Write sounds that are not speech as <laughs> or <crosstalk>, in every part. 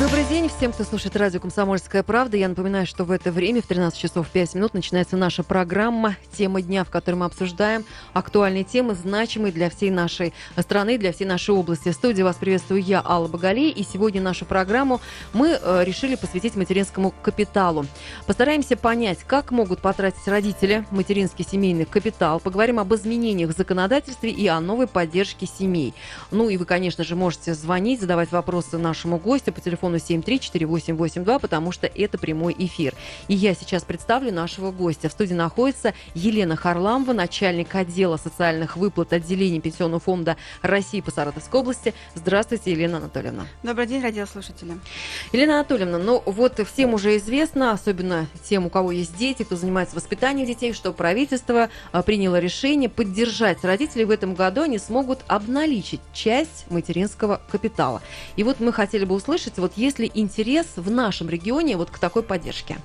Добрый день всем, кто слушает радио «Комсомольская правда». Я напоминаю, что в это время, в 13 часов 5 минут, начинается наша программа «Тема дня», в которой мы обсуждаем актуальные темы, значимые для всей нашей страны, для всей нашей области. В студии вас приветствую я, Алла Багалей, и сегодня нашу программу мы э, решили посвятить материнскому капиталу. Постараемся понять, как могут потратить родители материнский семейный капитал. Поговорим об изменениях в законодательстве и о новой поддержке семей. Ну и вы, конечно же, можете звонить, задавать вопросы нашему гостю по телефону телефону 7348882, потому что это прямой эфир. И я сейчас представлю нашего гостя. В студии находится Елена Харламова, начальник отдела социальных выплат отделения Пенсионного фонда России по Саратовской области. Здравствуйте, Елена Анатольевна. Добрый день, радиослушатели. Елена Анатольевна, ну вот всем уже известно, особенно тем, у кого есть дети, кто занимается воспитанием детей, что правительство а, приняло решение поддержать родителей в этом году. Они смогут обналичить часть материнского капитала. И вот мы хотели бы услышать, вот есть ли интерес в нашем регионе вот к такой поддержке?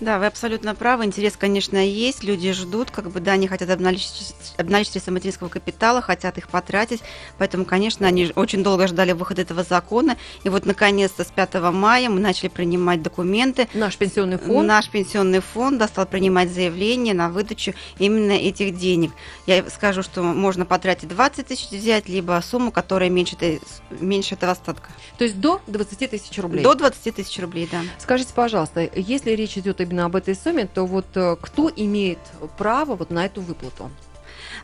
Да, вы абсолютно правы. Интерес, конечно, есть. Люди ждут, как бы, да, они хотят обналичить, обналичить средства материнского капитала, хотят их потратить. Поэтому, конечно, они очень долго ждали выхода этого закона. И вот, наконец-то, с 5 мая мы начали принимать документы. Наш пенсионный фонд? Наш пенсионный фонд да, стал принимать заявление на выдачу именно этих денег. Я скажу, что можно потратить 20 тысяч взять, либо сумму, которая меньше, меньше этого остатка. То есть до 20 тысяч рублей? До 20 тысяч рублей, да. Скажите, пожалуйста, если речь идет именно об этой сумме, то вот э, кто имеет право вот на эту выплату?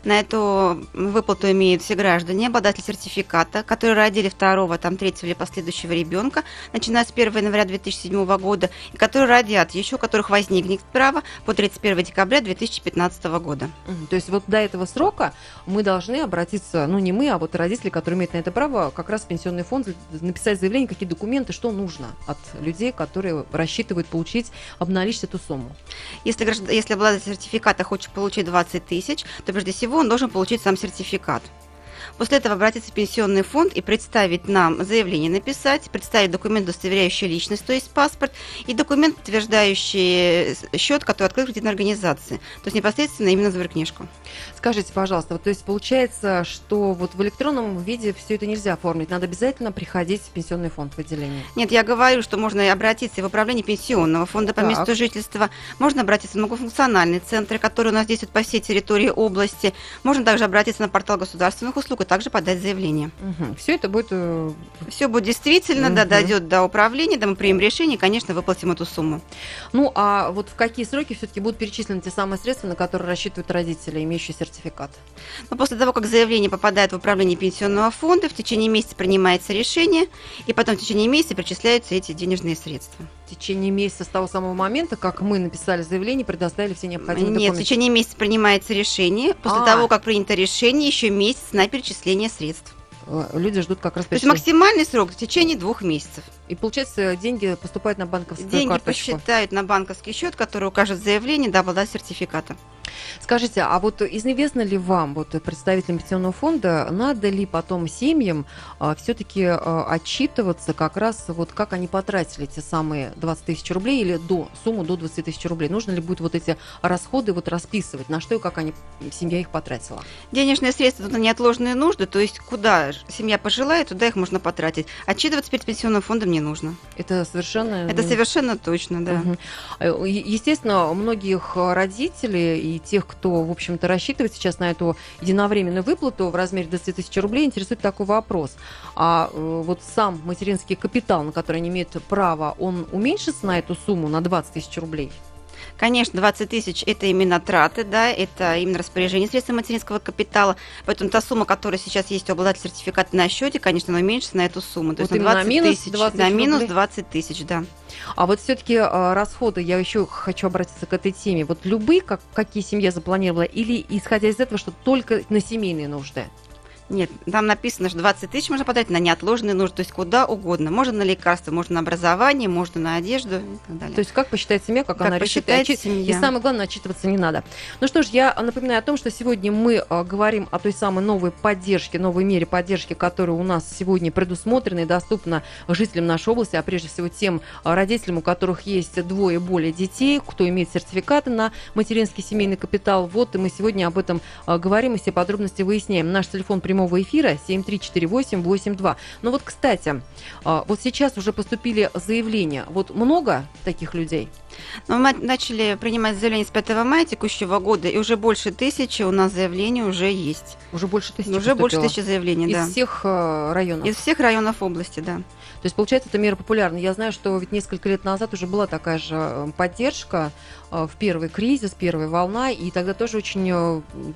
На эту выплату имеют все граждане, обладатели сертификата, которые родили второго, там, третьего или последующего ребенка, начиная с 1 января 2007 года, и которые родят еще, у которых возникнет право по 31 декабря 2015 года. То есть вот до этого срока мы должны обратиться, ну не мы, а вот родители, которые имеют на это право, как раз в пенсионный фонд написать заявление, какие документы, что нужно от людей, которые рассчитывают получить, обналичить эту сумму. Если, если обладатель сертификата хочет получить 20 тысяч, то прежде всего он должен получить сам сертификат. После этого обратиться в пенсионный фонд и представить нам заявление написать, представить документ, удостоверяющий личность, то есть паспорт, и документ, подтверждающий счет, который открыт кредитной организации. То есть непосредственно именно книжку. Скажите, пожалуйста, вот, то есть получается, что вот в электронном виде все это нельзя оформить, надо обязательно приходить в пенсионный фонд в отделение? Нет, я говорю, что можно обратиться в управление пенсионного фонда по так. месту жительства, можно обратиться в многофункциональные центры, которые у нас действуют по всей территории области, можно также обратиться на портал государственных услуг, и также подать заявление. Угу. Все это будет... Э, Все будет действительно, угу. да, дойдет до управления, да, мы примем решение, и, конечно, выплатим эту сумму. Ну, а вот в какие сроки все-таки будут перечислены те самые средства, на которые рассчитывают родители, имеющие сертификат? Ну, после того, как заявление попадает в управление пенсионного фонда, в течение месяца принимается решение, и потом в течение месяца перечисляются эти денежные средства течение месяца с того самого момента, как мы написали заявление, предоставили все необходимые Нет, документы? в течение месяца принимается решение. После А-а-а. того, как принято решение, еще месяц на перечисление средств. Э, люди ждут как раз... То есть максимальный срок в течение двух месяцев. И получается, деньги поступают на банковскую деньги карточку? Деньги посчитают на банковский счет, который укажет заявление до обладателя сертификата. Скажите, а вот известно ли вам, вот представителям пенсионного фонда, надо ли потом семьям а, все-таки а, отчитываться как раз вот как они потратили те самые 20 тысяч рублей или до сумму до 20 тысяч рублей? Нужно ли будет вот эти расходы вот расписывать, на что и как они, семья их потратила? Денежные средства тут на неотложные нужды, то есть куда семья пожелает, туда их можно потратить. Отчитываться перед пенсионным фондом не нужно. Это совершенно... Это совершенно точно, да. Угу. Естественно, у многих родителей и тех, кто, в общем-то, рассчитывает сейчас на эту единовременную выплату в размере 20 тысяч рублей, интересует такой вопрос. А э, вот сам материнский капитал, на который они имеют право, он уменьшится на эту сумму, на 20 тысяч рублей? Конечно, 20 тысяч – это именно траты, да, это именно распоряжение средств материнского капитала. Поэтому та сумма, которая сейчас есть у обладателя сертификата на счете, конечно, она уменьшится на эту сумму. То вот есть на 20 минус тысяч. 20 на минус 20 тысяч, да. А вот все-таки а, расходы, я еще хочу обратиться к этой теме. Вот любые, как, какие семья запланировала, или исходя из этого, что только на семейные нужды? Нет, там написано, что 20 тысяч можно потратить на неотложные нужды, то есть куда угодно. Можно на лекарства, можно на образование, можно на одежду и так далее. То есть как посчитает семья, как, Как она решит. И семья. И самое главное, отчитываться не надо. Ну что ж, я напоминаю о том, что сегодня мы э, говорим о той самой новой поддержке, новой мере поддержки, которая у нас сегодня предусмотрена и доступна жителям нашей области, а прежде всего тем э, родителям, у которых есть двое и более детей, кто имеет сертификаты на материнский семейный капитал. Вот и мы сегодня об этом э, говорим и все подробности выясняем. Наш телефон прямого эфира 734882. Ну вот, кстати, э, вот сейчас уже поступили заявления. Вот много таких людей? Но мы начали принимать заявления с 5 мая текущего года, и уже больше тысячи у нас заявлений уже есть. Уже больше тысячи уже больше поступило? тысячи заявлений, Из да. всех э, районов. Из всех районов области, да. То есть, получается, эта мера популярна. Я знаю, что ведь несколько лет назад уже была такая же э, поддержка э, в первый кризис, первая волна, и тогда тоже очень,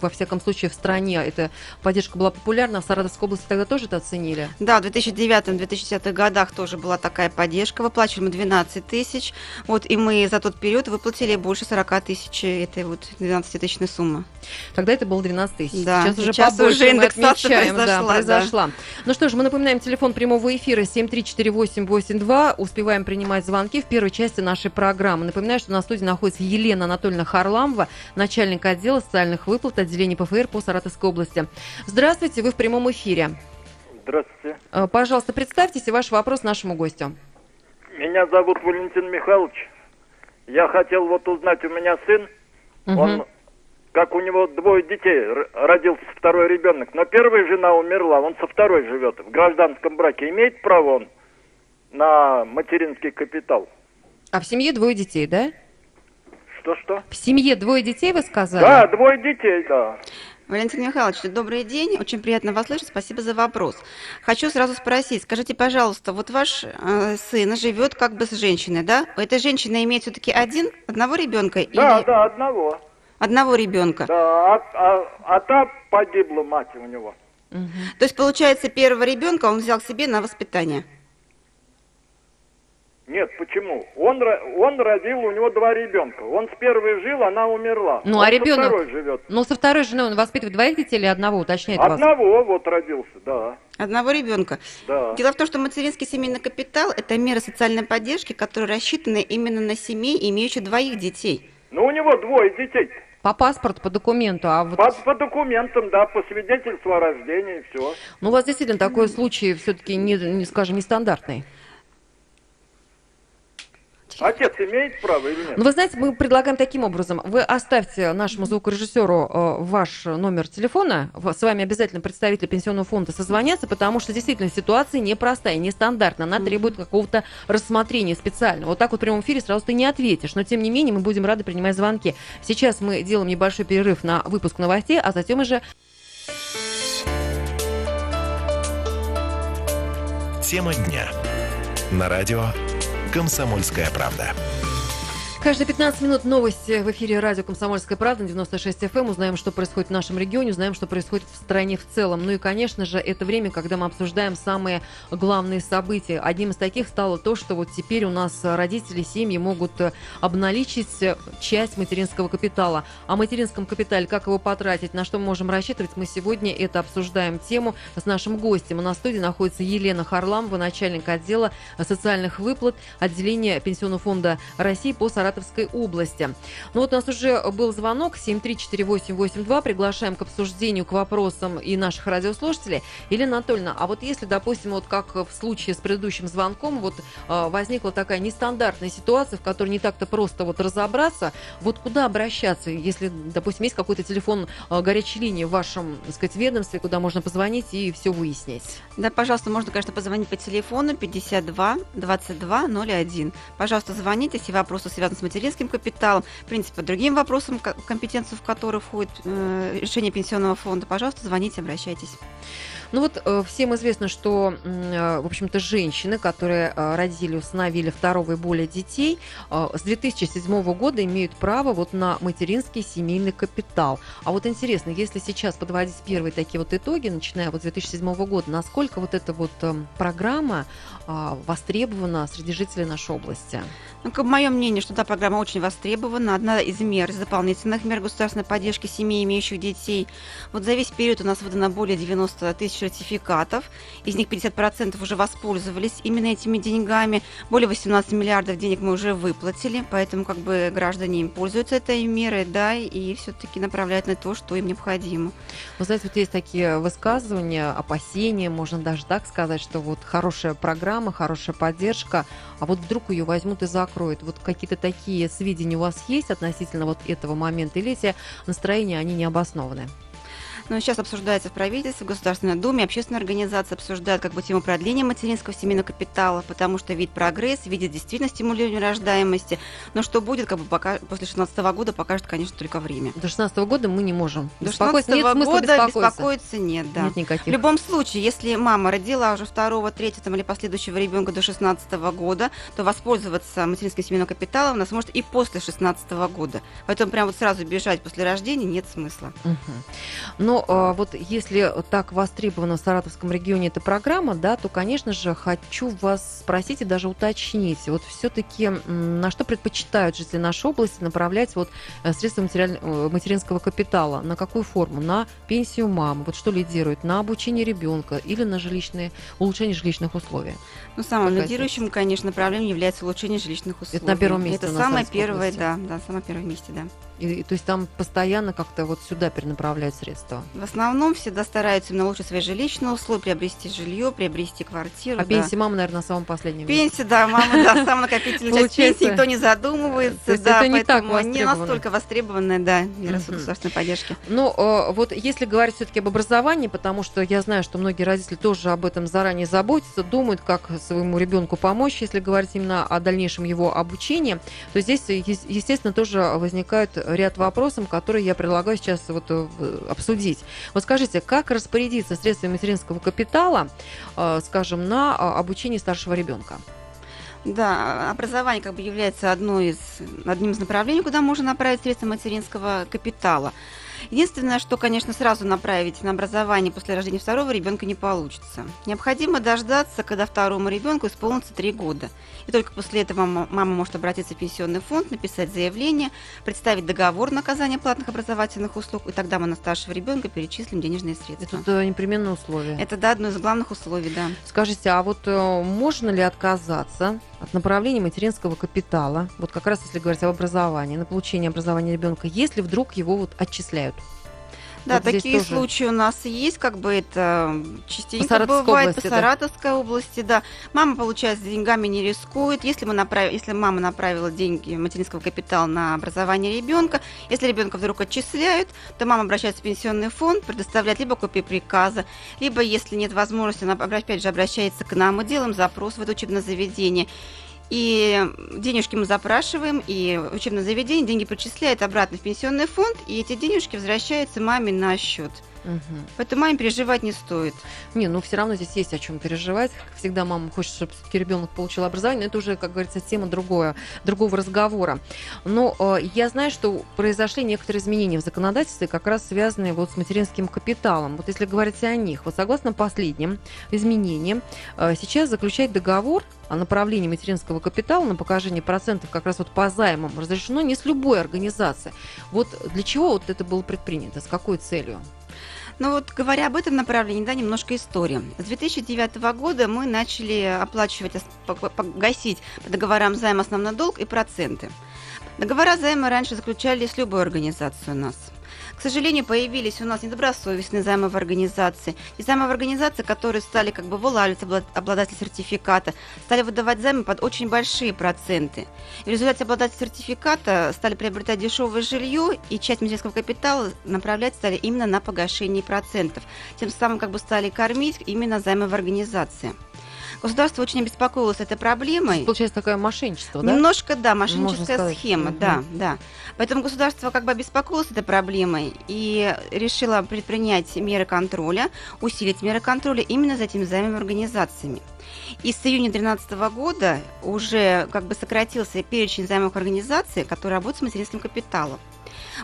во всяком случае, в стране эта поддержка была популярна. В Саратовской области тогда тоже это оценили. Да, в 2009-2010 годах тоже была такая поддержка. Выплачивали мы 12 тысяч. Вот, и мы за тот период выплатили больше 40 тысяч этой вот 12-тысячной суммы. Тогда это было 12 тысяч. Да, сейчас уже сейчас побольше уже индексация отмечаем. Да, произошла, да. произошла. Ну что ж, мы напоминаем телефон прямого эфира 7348882. Успеваем принимать звонки в первой части нашей программы. Напоминаю, что на студии находится Елена Анатольевна Харламова, начальник отдела социальных выплат отделения ПФР по Саратовской области. Здравствуйте, вы в прямом эфире. Здравствуйте. Э, Пожалуйста, представьтесь и ваш вопрос нашему гостю. Меня зовут Валентин Михайлович. Я хотел вот узнать, у меня сын, Мгм. он, как у него двое детей, родился второй ребенок, но первая жена умерла, он со второй живет, в гражданском браке. Имеет право он на материнский капитал? А в семье двое детей, да? Что-что? В семье двое детей, вы сказали? Да, двое детей, да. Валентин Михайлович, добрый день. Очень приятно вас слышать. Спасибо за вопрос. Хочу сразу спросить, скажите, пожалуйста, вот ваш э, сын живет как бы с женщиной, да? У этой женщины имеет все-таки один, одного ребенка Да, или да, одного. одного ребенка? Да, а, а- а та погибла мать у него. Мгм. То есть, получается, первого ребенка он взял себе на воспитание. Нет, почему? Он, он родил, у него два ребенка. Он с первой жил, она умерла. Ну, Он а со ребенок? второй живет. Ну, со второй женой он воспитывает двоих детей или одного, уточняет вас? Одного вот родился, да, Одного ребенка. да. Дело в том, что материнский семейный капитал – это мера социальной поддержки, которая рассчитана именно на семей, имеющих двоих детей. Ну, у него двое детей. По паспорту, по документу, а вот... По, по документам, да, по свидетельству о рождении, все. Ну, у вас действительно такой случай все-таки, не, не, скажем, нестандартный. Отец имеет право или нет? Ну, вы знаете, мы предлагаем таким образом. Вы оставьте нашему звукорежиссеру э, ваш номер телефона. С вами обязательно представитель пенсионного фонда созвонятся, потому что действительно ситуация непростая, нестандартная. Она требует какого-то рассмотрения специального. Вот так вот в прямом эфире сразу ты не ответишь. Но, тем не менее, мы будем рады принимать звонки. Сейчас мы делаем небольшой перерыв на выпуск новостей, а затем уже Тема дня. На радио «Комсомольская правда». Каждые 15 минут новости в эфире радио «Комсомольская правда» на 96 FM. Узнаем, что происходит в нашем регионе, узнаем, что происходит в стране в целом. Ну и, конечно же, это время, когда мы обсуждаем самые главные события. Одним из таких стало то, что вот теперь у нас родители, семьи могут э, обналичить э, часть материнского капитала. О материнском капитале, как его потратить, на что мы можем рассчитывать, мы сегодня это обсуждаем тему с нашим гостем. У нас студии находится Елена Харламова, начальник отдела социальных выплат отделения Пенсионного фонда России по Саратовской области. Ну вот у нас уже был звонок 7348882. Приглашаем к обсуждению, к вопросам и наших радиослушателей. Елена Анатольевна, а вот если, допустим, вот как в случае с предыдущим звонком, вот э, возникла такая нестандартная ситуация, в которой не так-то просто вот разобраться, вот куда обращаться, если, допустим, есть какой-то телефон э, горячей линии в вашем, так сказать, ведомстве, куда можно позвонить и все выяснить? Да, пожалуйста, можно, конечно, позвонить по телефону 52 22 01. Пожалуйста, звоните, если вопросы связаны с материнским капиталом, в принципе, по другим вопросам, компетенцию в которые входит э, решение пенсионного фонда, пожалуйста, звоните, обращайтесь. Ну вот э, всем известно, что, э, в общем-то, женщины, которые э, родили, установили второго и более детей, с 2007 года имеют право вот на материнский семейный капитал. А вот интересно, если сейчас подводить первые такие вот итоги, начиная вот с 2007 года, насколько вот эта вот э, программа востребована среди жителей нашей области? Ну, как мое мнение, что да, программа очень востребована. Одна из мер, из дополнительных мер государственной поддержки семей, имеющих детей. Вот за весь период у нас выдано более 90 тысяч сертификатов. Из них 50% уже воспользовались именно этими деньгами. Более 18 миллиардов денег мы уже выплатили, поэтому как бы граждане пользуются этой мерой, да, и все-таки направляют на то, что им необходимо. Вы знаете, вот есть такие высказывания, опасения, можно даже так сказать, что вот хорошая программа, хорошая поддержка, а вот вдруг ее возьмут и закроют. Вот какие-то такие сведения у вас есть относительно вот этого момента, или эти настроения, они не обоснованы? Но сейчас обсуждается в правительстве, в Государственной Думе, общественные организации обсуждают как бы тему продления материнского семейного капитала, потому что вид прогресс, видит действительно стимулирование рождаемости. Но что будет, как бы пока, после 2016 года, покажет, конечно, только время. До 2016 года мы не можем. До 2016 нет года беспокоиться нет, да. Нет никаких. В любом случае, если мама родила уже второго, третьего или последующего ребенка до 16 года, то воспользоваться материнским семейным капиталом она сможет и после 16 года. Поэтому прям вот сразу бежать после рождения нет смысла. Угу. Но но а, вот если так востребована в Саратовском регионе эта программа, да, то, конечно же, хочу вас спросить и даже уточнить, вот все-таки на что предпочитают жители нашей области направлять вот э, средства материаль... Э, материнского капитала? На какую форму? На пенсию мамы? Вот что лидирует? На обучение ребенка или на жилищные, улучшение жилищных условий? Ну, самым Какая лидирующим, конечно, направлением является улучшение жилищных условий. Это на первом месте. Это самое первое, да, да, самое первое месте, да. И, то есть там постоянно как-то вот сюда перенаправляют средства? В основном всегда стараются именно лучше свои жилищные условия, приобрести жилье, приобрести квартиру. А да. пенсия мамы, наверное, на самом последнем Пенсия, да, мама, да, самая накопительная часть пенсии, никто не задумывается, да, это не поэтому не настолько востребованная, да, мера государственной поддержки. Ну, э, вот если говорить все-таки об образовании, потому что я знаю, что многие родители тоже об этом заранее заботятся, думают, как своему ребенку помочь, если говорить именно о дальнейшем его обучении, то здесь, естественно, тоже возникают ряд вопросов, которые я предлагаю сейчас вот э, обсудить. Вот скажите, как распорядиться средствами материнского капитала, э, скажем, на а, обучение старшего ребенка? Да, образование как бы является одной из, одним из направлений, куда можно направить средства материнского капитала. Единственное, что, конечно, сразу направить на образование после рождения второго ребенка не получится. Необходимо дождаться, когда второму ребенку исполнится три года. И только после этого мама может обратиться в пенсионный фонд, написать заявление, представить договор на оказание платных образовательных услуг, и тогда мы на старшего ребенка перечислим денежные средства. Это непременное условие. Это, да, одно из главных условий, да. Скажите, а вот э, можно ли отказаться от направления материнского капитала, вот как раз если говорить об образовании, на получение образования ребенка, если вдруг его вот отчисляют? Да, вот такие тоже... случаи у нас есть, как бы это частенько по бывает области, по Саратовской да? области, да. Мама, получается, деньгами не рискует. Если, мы направ... если мама направила деньги материнского капитала на образование ребенка, если ребенка вдруг отчисляют, то мама обращается в пенсионный фонд, предоставляет либо копию приказа, либо, если нет возможности, она опять же обращается к нам, мы делаем запрос в это учебное заведение. И денежки мы запрашиваем, и учебное заведение деньги причисляет обратно в пенсионный фонд, и эти денежки возвращаются маме на счет. Угу. Поэтому маме переживать не стоит. Не, ну все равно здесь есть о чем переживать. Всегда мама хочет, чтобы ребенок получил образование, но это уже, как говорится, тема другое, другого разговора. Но э, я знаю, что произошли некоторые изменения в законодательстве, как раз связанные вот с материнским капиталом. Вот если говорить о них, вот согласно последним изменениям, э, сейчас заключать договор о направлении материнского капитала на покажение процентов как раз вот по займам разрешено не с любой организации. Вот для чего вот это было предпринято, с какой целью? Ну вот говоря об этом направлении, да, немножко истории. С 2009 года мы начали оплачивать, погасить по договорам займа основной долг и проценты. Договора займа раньше заключали с любой организацией у нас – к сожалению, появились у нас недобросовестные займовые организации. И займовые организации, которые стали как бы вылавливать обладатель сертификата, стали выдавать займы под очень большие проценты. И в результате обладатель сертификата стали приобретать дешевое жилье, и часть материнского капитала направлять стали именно на погашение процентов. Тем самым как бы стали кормить именно займовые организации. Государство очень обеспокоилось этой проблемой. Получается такое мошенничество, да? Немножко, да, мошенническая схема, угу. да, да. Поэтому государство как бы обеспокоилось этой проблемой и решило предпринять меры контроля, усилить меры контроля именно за этими займовыми организациями. И с июня 2013 года уже как бы сократился перечень займовых организаций, которые работают с материнским капиталом.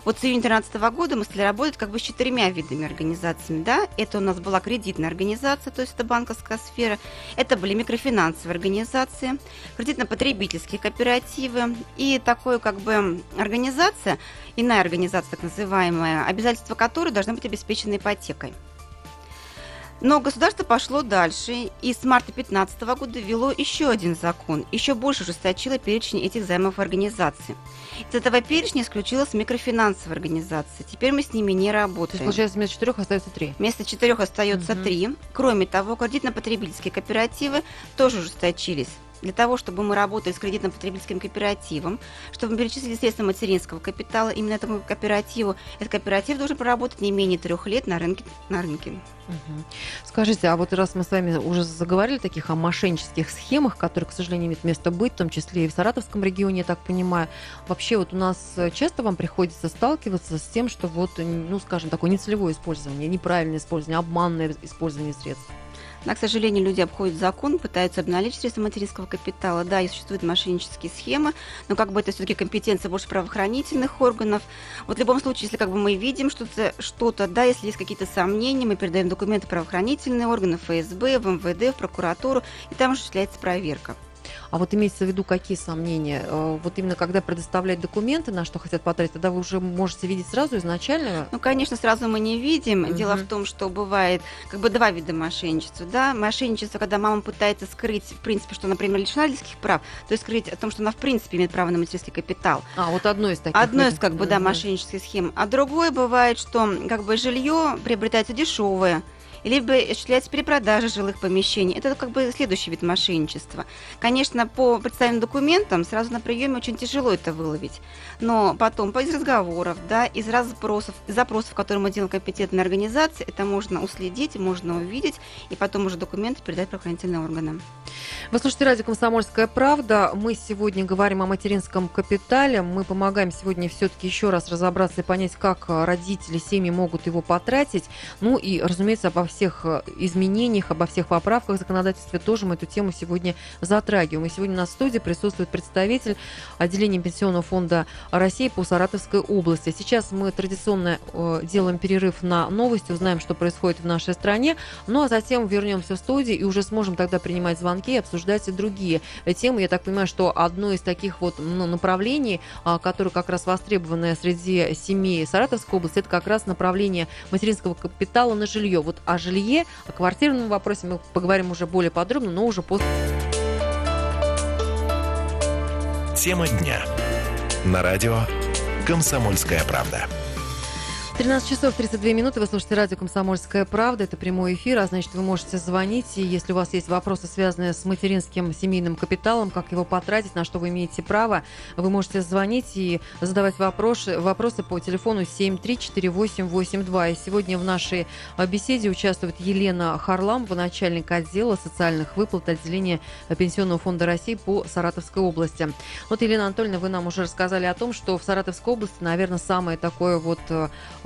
Вот с июня 2013 года мы стали работать как бы с четырьмя видами организациями. Да? Это у нас была кредитная организация, то есть это банковская сфера. Это были микрофинансовые организации, кредитно-потребительские кооперативы и такое как бы организация, иная организация так называемая, обязательства которой должны быть обеспечены ипотекой. Но государство пошло дальше и с марта 2015 года ввело еще один закон, еще больше ужесточило перечень этих займов организаций. Из этого перечня исключилась микрофинансовая организация. Теперь мы с ними не работаем. То есть, получается, вместо четырех остается три? Вместо четырех остается угу. три. Кроме того, кредитно-потребительские кооперативы тоже ужесточились для того, чтобы мы работали с кредитно-потребительским кооперативом, чтобы мы перечислили средства материнского капитала именно этому кооперативу. Этот кооператив должен проработать не менее трех лет на рынке. На рынке. Скажите, а вот раз мы с вами уже заговорили таких о мошеннических схемах, которые, к сожалению, имеют место быть, в том числе и в Саратовском регионе, я так понимаю, вообще вот у нас часто вам приходится сталкиваться с тем, что вот, ну, скажем, такое нецелевое использование, неправильное использование, обманное использование средств? Да, к сожалению, люди обходят закон, пытаются обналичить средства материнского капитала. Да, и существуют мошеннические схемы, но как бы это все-таки компетенция больше правоохранительных органов. Вот в любом случае, если как бы мы видим что-то, что-то, да, если есть какие-то сомнения, мы передаем документы правоохранительные органы, ФСБ, в МВД, в прокуратуру, и там осуществляется проверка. А вот имеется в виду какие сомнения? Э, вот именно когда предоставлять документы, на что хотят потратить, тогда вы уже можете видеть сразу изначально? Ну, конечно, сразу мы не видим. Угу. Дело в том, что бывает как бы два вида мошенничества. Да? Мошенничество, когда мама пытается скрыть, в принципе, что, например, лишена родительских прав, то есть скрыть о том, что она в принципе имеет право на материнский капитал. А, вот одно из таких. Одно из, как бы, да, мошеннических схем. А другое бывает, что как бы жилье приобретается дешевое, либо осуществляется перепродажа жилых помещений. Это как бы следующий вид мошенничества. Конечно, по представленным документам сразу на приеме очень тяжело это выловить, но потом из разговоров, да, из запросов, из запросов, которые мы делаем компетентной организации, это можно уследить, можно увидеть, и потом уже документы передать правоохранительным органам. Вы слушаете радио «Комсомольская правда». Мы сегодня говорим о материнском капитале. Мы помогаем сегодня все-таки еще раз разобраться и понять, как родители, семьи могут его потратить. Ну и, разумеется, обо всех э, изменениях, обо всех поправках в законодательстве тоже мы эту тему сегодня затрагиваем. И сегодня на студии присутствует представитель отделения Пенсионного фонда России по Саратовской области. Сейчас мы традиционно э, делаем перерыв на новости, узнаем, что происходит в нашей стране, ну а затем вернемся в студию и уже сможем тогда принимать звонки и обсуждать и другие темы. Я так понимаю, что одно из таких вот ну, направлений, а, которое как раз востребованное среди семей Саратовской области, это как раз направление материнского капитала на жилье. Вот о жилье, о квартирном вопросе мы поговорим уже более подробно, но уже после... Тема дня. На радио «Комсомольская правда». 13 часов 32 минуты. Вы слушаете радио «Комсомольская правда». Это прямой эфир, а значит, вы можете звонить. И если у вас есть вопросы, связанные с материнским семейным капиталом, как его потратить, на что вы имеете право, вы можете звонить и задавать вопросы, вопросы по телефону 7348882. И сегодня в нашей беседе участвует Елена Харламова, начальник отдела социальных выплат отделения Пенсионного фонда России по Саратовской области. Вот, Елена Анатольевна, вы нам уже рассказали о том, что в Саратовской области, наверное, самое такое вот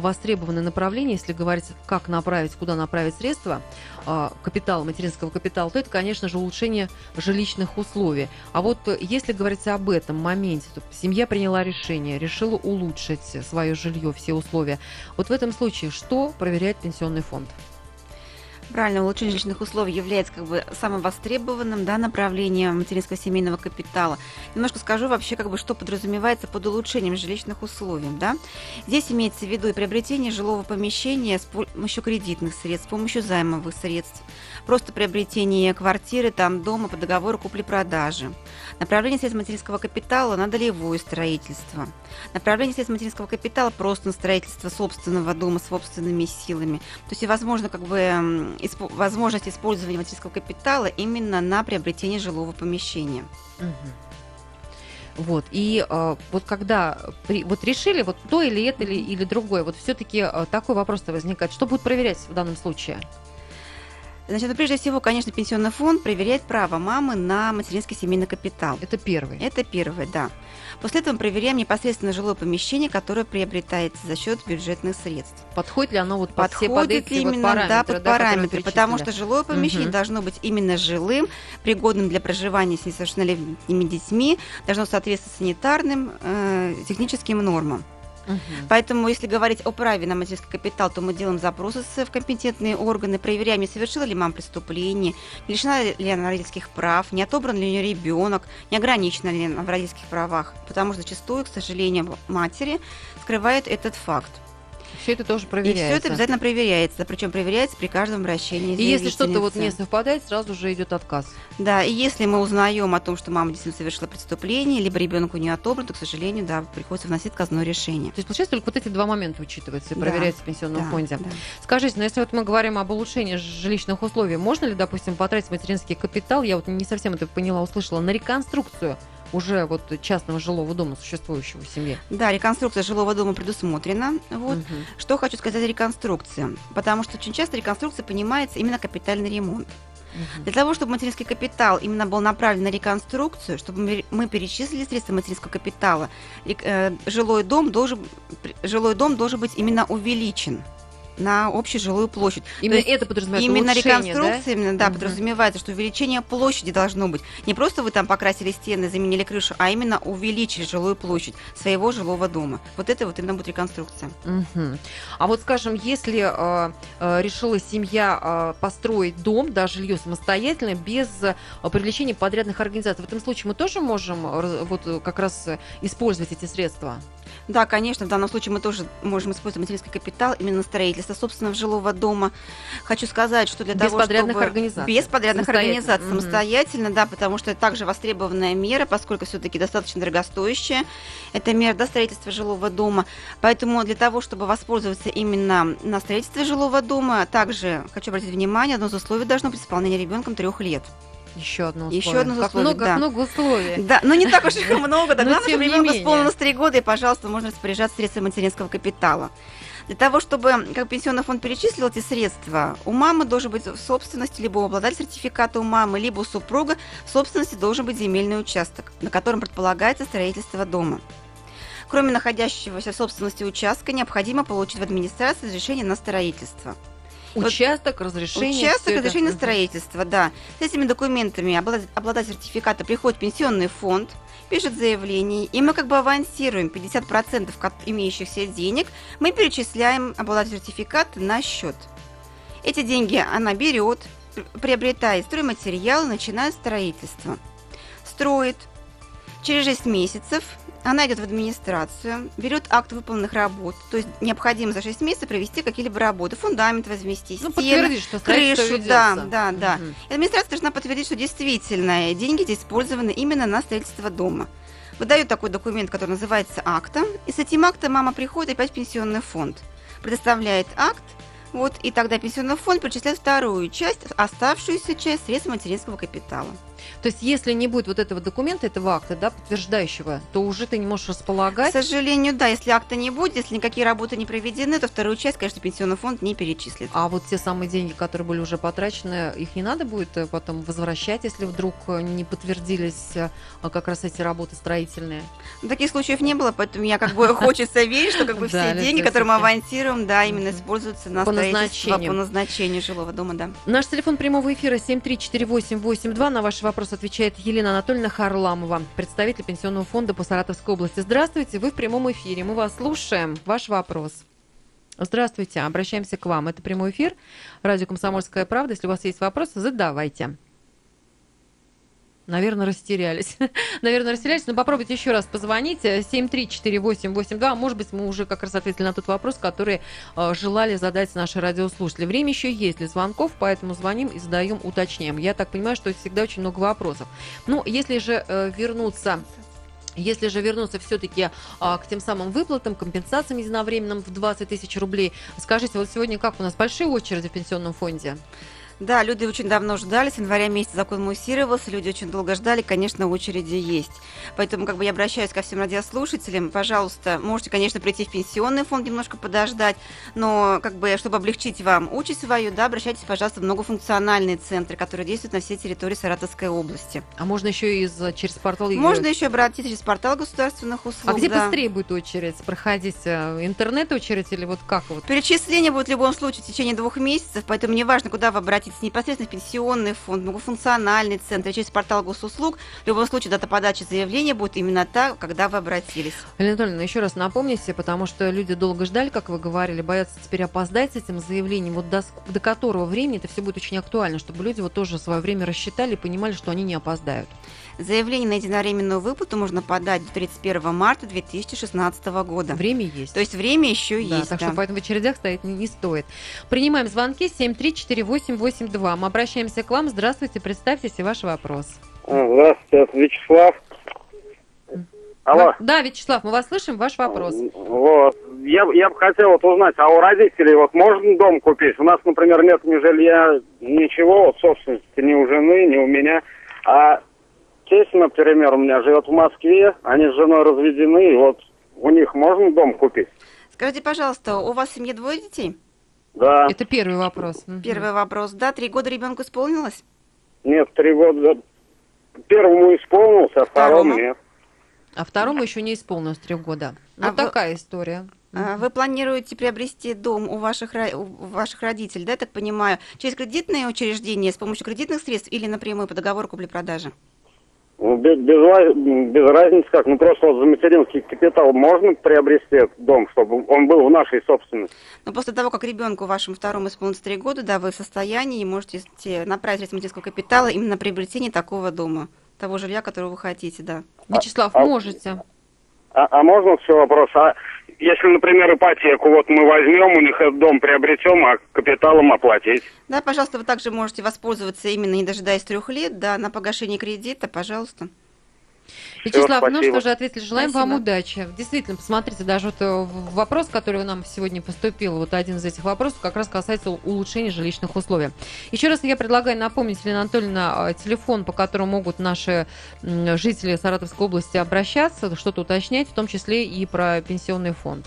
востребованное направление, если говорить, как направить, куда направить средства а, капитала, материнского капитала, то это, конечно же, улучшение жилищных условий. А вот э, если говорить об этом моменте, то семья приняла решение, решила улучшить свое жилье, все условия. Вот в этом случае что проверяет пенсионный фонд? Правильно, улучшение жилищных условий является как бы самым востребованным да, направлением материнского семейного капитала. Немножко скажу вообще, как бы, что подразумевается под улучшением жилищных условий. Да? Здесь имеется в виду и приобретение жилого помещения с помощью кредитных средств, с помощью займовых средств, просто приобретение квартиры, там, дома по договору купли-продажи, направление средств материнского капитала на долевое строительство, направление средств материнского капитала просто на строительство собственного дома с собственными силами. То есть, возможно, как бы исп- возможность использования материнского капитала именно на приобретение жилого помещения. Вот. И э, вот когда при, вот решили вот то или это или, или другое, вот все-таки э, такой вопрос возникает. Что будет проверять в данном случае? Значит, ну, прежде всего, конечно, пенсионный фонд проверяет право мамы на материнский семейный капитал. Это первый. Это первый, да. После этого мы проверяем непосредственно жилое помещение, которое приобретается за счет бюджетных средств. Подходит ли оно вот под Подходит все под эти ли именно, вот параметры, да, под да, параметры, потому что жилое помещение угу. должно быть именно жилым, пригодным для проживания с несовершеннолетними детьми, должно соответствовать санитарным, э, техническим нормам. Мгм. Поэтому, если говорить о праве на материнский капитал, то мы делаем запросы с- в компетентные органы, проверяем, не совершила ли мама преступление, лишена ли она родительских прав, не отобран ли у нее ребенок, не ограничена ли она в родительских правах. Потому что зачастую, к сожалению, матери скрывают этот факт. Все это тоже И проверяется. все это обязательно проверяется, причем проверяется при каждом обращении И если что-то вот не совпадает, сразу же идет отказ. Да, и если мы узнаем о том, что мама действительно совершила преступление, либо ребенок у нее отобран, то, к сожалению, да, приходится вносить отказное решение. То есть, получается, только вот эти два момента учитываются и Да, проверяются в пенсионном Да, фонде. да. Скажите, ну если вот мы говорим об улучшении жилищных условий, можно ли, допустим, потратить материнский капитал, я вот не совсем это поняла, услышала, на реконструкцию уже вот частного жилого дома, существующего в семье? Да, реконструкция жилого дома предусмотрена. Вот. Мгм. Что хочу сказать о реконструкции. Потому что очень часто реконструкция понимается именно капитальный ремонт. Для того, чтобы материнский капитал именно был направлен на реконструкцию, чтобы мы- перечислили средства материнского капитала, э, жилой, дом должен, жилой дом должен быть именно увеличен на общую жилую площадь. Именно есть это подразумевает Именно реконструкция, именно, да, Мгм. подразумевается, что увеличение площади должно быть. Не просто вы там покрасили стены, заменили крышу, а именно увеличили жилую площадь своего жилого дома. Вот это вот именно будет реконструкция. Мгм. А вот, скажем, если э, э, решила семья э, построить дом, да, жилье самостоятельно, без э, привлечения подрядных организаций, в этом случае мы тоже можем э, вот э, как раз э, использовать эти средства? Да, конечно, в данном случае мы тоже можем использовать материнский капитал именно на строительство собственного жилого дома. Хочу сказать, что для Без того, подрядных чтобы... организаций. Без подрядных Самостоятельно. организаций, самостоятельно, да, потому что это также востребованная мера, поскольку все-таки достаточно дорогостоящая. Это мера до строительства жилого дома. Поэтому для того, чтобы воспользоваться именно на строительстве жилого дома, также хочу обратить внимание, одно из условий должно быть исполнение ребенком трех лет. Еще одно условие. Еще одно как условие, много, да. как много условий. <laughs> Да, но не так уж и <laughs> много. Да, Но главное, чтобы ребенку исполнилось три года, и, пожалуйста, можно распоряжаться средствами материнского капитала. Для того, чтобы, как пенсионный фонд перечислил эти средства, у мамы должен быть в собственности, либо у обладателя сертификата у мамы, либо у супруга в собственности должен быть земельный участок, на котором предполагается строительство дома. Кроме находящегося в собственности участка, необходимо получить в администрации разрешение на строительство. Участок, разрешение. Участок это. разрешения на Мгм. строительство, да. С этими документами обладатель, обладатель сертификата приходит в пенсионный фонд, пишет заявление, и мы как бы авансируем 50% ко- имеющихся денег, мы перечисляем обладателю сертификата на счет. Эти деньги она берет, пр- приобретает стройматериал, начинает строительство. Строит. Через 6 месяцев она идет в администрацию, берет акт выполненных работ, то есть необходимо за 6 месяцев провести какие-либо работы, фундамент возвести, Ну, стены, что крышу, да, да, да. И администрация должна подтвердить, что действительно деньги здесь использованы именно на строительство дома. Выдает такой документ, который называется актом, и с этим актом мама приходит опять в пенсионный фонд, предоставляет акт, вот, и тогда пенсионный фонд перечисляет вторую часть, оставшуюся часть средств материнского капитала. То есть, если не будет вот этого документа, этого акта, да, подтверждающего, то уже ты не можешь К располагать. сожалению, да, если акта не будет, если никакие работы не проведены, то вторую часть, конечно, пенсионный фонд не перечислит. А вот те самые деньги, которые были уже потрачены, их не надо будет э, потом возвращать, если вдруг э, не подтвердились э, а как раз эти работы строительные. Таких случаев не было, поэтому я как бы <laughs> хочется верить, что как бы все деньги, которые мы авансируем, да, именно используются на строительство по назначению жилого дома, да. Наш телефон прямого эфира 7348882. На ваш вопрос отвечает Елена Анатольевна Харламова, представитель Пенсионного фонда по Саратовской области. Здравствуйте, вы в прямом эфире. Мы вас слушаем. Ваш вопрос. Здравствуйте, обращаемся к вам. Это прямой эфир. Радио «Комсомольская правда». Если у вас есть вопросы, задавайте. Наверное, растерялись. <laughs> Наверное, растерялись. Но попробуйте еще раз позвонить. 7348882. Может быть, мы уже как раз ответили на тот вопрос, который э, желали задать наши радиослушатели. Время еще есть для звонков, поэтому звоним и задаем, уточняем. Я так понимаю, что всегда очень много вопросов. Ну, если же э, вернуться если же вернуться все-таки а, к тем самым выплатам, компенсациям единовременным в 20 тысяч рублей, скажите, вот сегодня как у нас большие очереди в пенсионном фонде? Да, люди очень давно ждали, с января месяца закон муссировался, люди очень долго ждали, конечно, очереди есть. Поэтому как бы я обращаюсь ко всем радиослушателям, пожалуйста, можете, конечно, прийти в пенсионный фонд, немножко подождать, но как бы, чтобы облегчить вам участь свою, да, обращайтесь, пожалуйста, в многофункциональные центры, которые действуют на всей территории Саратовской области. А можно еще и через портал? Можно еще обратиться через портал государственных услуг. А где да. быстрее будет очередь проходить? э, Интернет очередь или вот как вот? Перечисление будет в любом случае в течение двух месяцев, поэтому неважно, куда вы обратитесь обратиться непосредственно в пенсионный фонд, многофункциональный центр, через портал госуслуг. В любом случае, дата подачи заявления будет именно та, когда вы обратились. Елена Анатольевна, еще раз напомните, потому что люди долго ждали, как вы говорили, боятся теперь опоздать с этим заявлением. Вот до, до которого времени это все будет очень актуально, чтобы люди вот тоже свое время рассчитали и понимали, что они не опоздают. Заявление на единовременную выплату можно подать до 31 марта 2016 года. Время есть. То есть время еще да, есть. Так да. что поэтому в очередях стоять не, не стоит. Принимаем звонки 7348882. Мы обращаемся к вам. Здравствуйте, представьтесь и ваш вопрос. А, Здравствуйте, это Вячеслав. Алло. Да, Вячеслав, мы вас слышим. Ваш вопрос. Вот. Я, я бы хотел вот узнать, а у родителей вот можно дом купить? У нас, например, нет ни жилья, ничего, вот собственности ни у жены, ни у меня. А тесть, например, у меня живет в Москве, они с женой разведены, и вот у них можно дом купить? Скажите, пожалуйста, у вас в семье двое детей? Да. Это первый вопрос. Первый вопрос. Да, три года ребенку исполнилось? Нет, три года. Первому исполнился, а второму нет. А второму еще не исполнилось три года. Вот А вы- такая история. А, Вы планируете приобрести дом у ваших, у ваших родителей, да, я так понимаю, через кредитные учреждения, с помощью кредитных средств или напрямую по договору купли-продажи? Ну, Без, без, без разницы как, ну просто вот за материнский капитал можно приобрести этот дом, чтобы он был в нашей собственности. Но после того, как ребенку вашему второму исполнится три года, да, вы в состоянии и можете те- направить средства материнского капитала именно на приобретение такого дома, того жилья, которого вы хотите, да. Вячеслав, а- можете. А, а можно еще вопрос? А если, например, ипотеку вот мы возьмем, у них дом приобретем, а капиталом оплатить? Да, пожалуйста, вы также можете воспользоваться именно не дожидаясь трех лет, да, на погашение кредита, пожалуйста. Вячеслав, ну спасибо. что же, ответили. Желаем вам Спасибо. удачи. Действительно, посмотрите, даже вот э, вопрос, который нам сегодня поступил, вот один из этих вопросов как раз касается улучшения жилищных условий. Еще раз я предлагаю напомнить, Елена Анатольевна, э, телефон, по которому могут наши жители Саратовской области обращаться, что-то уточнять, в том числе и про пенсионный фонд.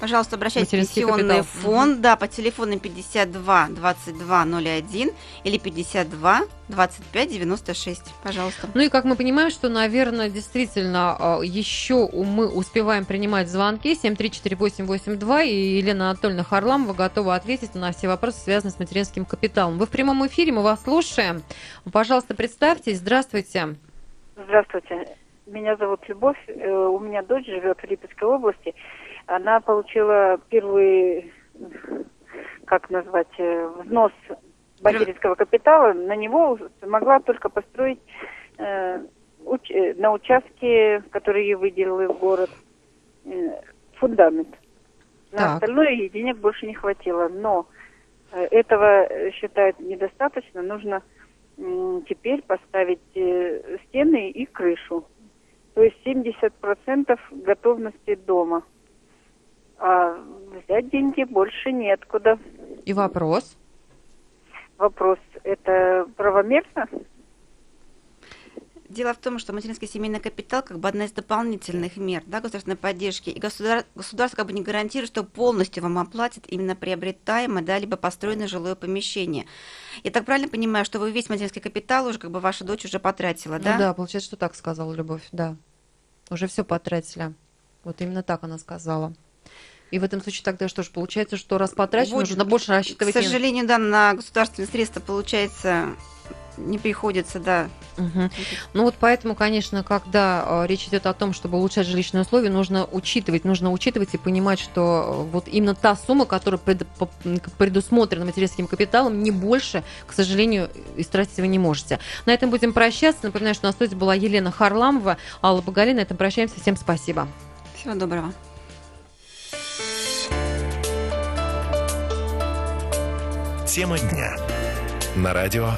Пожалуйста, обращайтесь в пенсионный капитал. фонд, да, по телефону 52 22 01 или 52 25 96, пожалуйста. Ну и как мы понимаем, что, наверное, действительно э, еще мы успеваем принимать звонки 7348882, и Елена Анатольевна Харламова готова ответить на все вопросы, связанные с материнским капиталом. Вы в прямом эфире, мы вас слушаем. Пожалуйста, представьтесь. Здравствуйте. Здравствуйте. Меня зовут Любовь. Э, У меня дочь живет в Липецкой области. Она получила первый, как назвать, э, взнос материнского капитала. На него могла только построить э, уч- э, на участке, который ей выделил город, э, фундамент. На Так. остальное ей денег больше не хватило. Но э, этого э, считает недостаточно. Нужно м, теперь поставить э, стены и крышу. То есть 70% готовности дома. А взять деньги больше неоткуда. И вопрос. Вопрос, это правомерно? Дело в том, что материнский семейный капитал как бы одна из дополнительных мер да, государственной поддержки. И государ- государство как бы не гарантирует, что полностью вам оплатит именно приобретаемое, да, либо построенное жилое помещение. Я так правильно понимаю, что вы весь материнский капитал уже, как бы ваша дочь уже потратила, да? Ну да, получается, что так сказала Любовь, да. Уже все потратили. Вот именно так она сказала. И в этом случае тогда что ж, получается, что раз потрачено, Вот, нужно больше К рассчитывать. не- сожалению, да, на государственные средства, получается, не приходится, да. Мгм. Ну вот поэтому, конечно, когда э, речь идет о том, чтобы улучшать жилищные условия, нужно учитывать, нужно учитывать и понимать, что э, вот именно та сумма, которая пред- по- предусмотрена материнским капиталом, не больше, к сожалению, истратить вы не можете. На этом будем прощаться. Напоминаю, что на студии была Елена Харламова, Алла Боголина. На этом прощаемся. Всем спасибо. Всего доброго. Тема дня. На радио